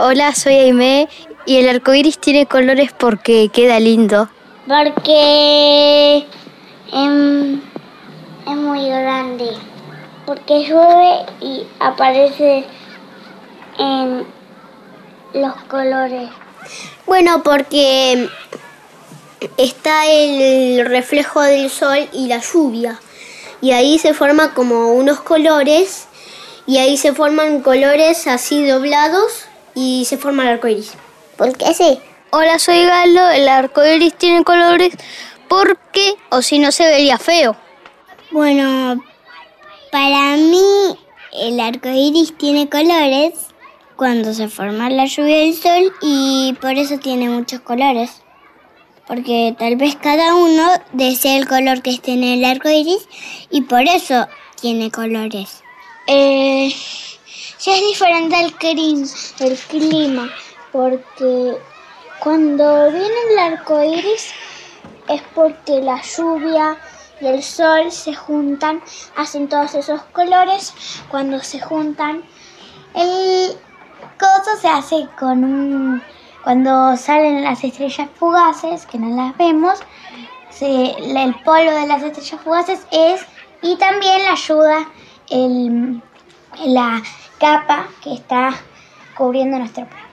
Hola, soy Aime y el arco iris tiene colores porque queda lindo. Porque em, es muy grande. Porque llueve y aparece en los colores. Bueno, porque está el reflejo del sol y la lluvia. Y ahí se forman como unos colores. Y ahí se forman colores así doblados y se forma el arco iris. ¿Por qué sí? Hola, soy Galo. El arco iris tiene colores porque, o si no, se vería feo. Bueno, para mí el arco iris tiene colores cuando se forma la lluvia y el sol y por eso tiene muchos colores. Porque tal vez cada uno desea el color que esté en el arco iris y por eso tiene colores. Eh, ya es diferente el, clima, el clima, porque cuando viene el arco iris es porque la lluvia y el sol se juntan, hacen todos esos colores. Cuando se juntan, el coso se hace con un. Cuando salen las estrellas fugaces, que no las vemos, el polvo de las estrellas fugaces es. Y también la ayuda el, la capa que está cubriendo nuestro planeta.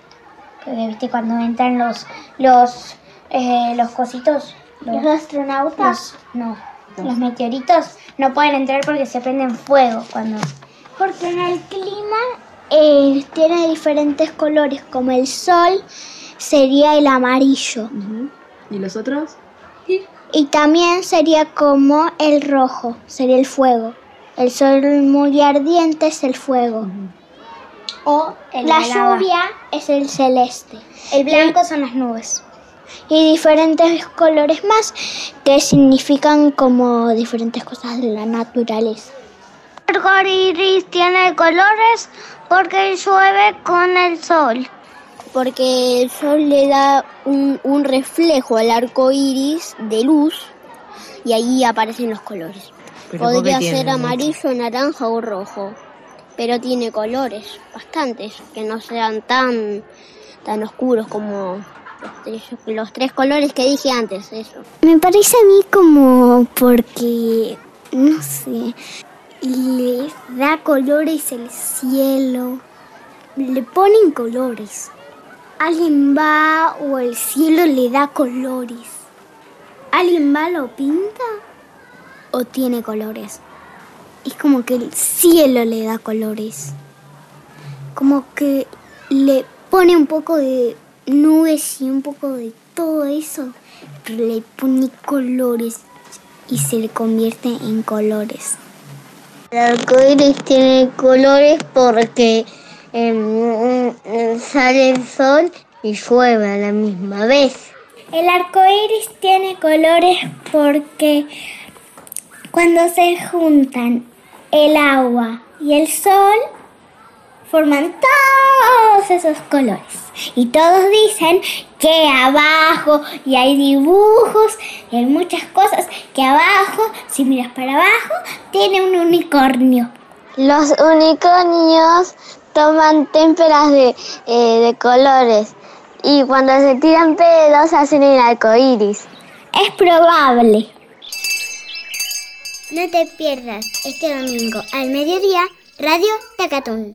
Porque viste cuando entran los los eh, los cositos, los, astronautas, no, los meteoritos no pueden entrar porque se prenden fuego cuando. Porque en el clima eh, tiene diferentes colores, como el sol sería el amarillo. ¿Y los otros? Y también sería como el rojo, sería el fuego. El sol muy ardiente es el fuego. O la lluvia es el celeste. El blanco son las nubes. Y diferentes colores más que significan como diferentes cosas de la naturaleza. El arco iris tiene colores porque llueve con el sol. Porque el sol le da un, un reflejo al arco iris de luz y ahí aparecen los colores. Podría ser amarillo, naranja o rojo, pero tiene colores bastantes que no sean tan tan oscuros como los tres, los tres colores que dije antes, eso. Me parece a mí como porque no sé, le da colores el cielo, le ponen colores. Alguien va o el cielo le da colores. ¿Alguien va lo pinta? O tiene colores. Es como que el cielo le da colores. Como que le pone un poco de nubes y un poco de todo eso. Pero le pone colores y se le convierte en colores. El arco iris tiene colores porque em, sale el sol y llueve a la misma vez. El arco iris tiene colores porque cuando se juntan el agua y el sol, forman todos esos colores. Y todos dicen que abajo, y hay dibujos, y hay muchas cosas, que abajo, si miras para abajo, tiene un unicornio. Los unicornios toman témperas de, eh, de colores y cuando se tiran pedos hacen el arco iris. Es probable. No te pierdas este domingo al mediodía Radio Tacatún.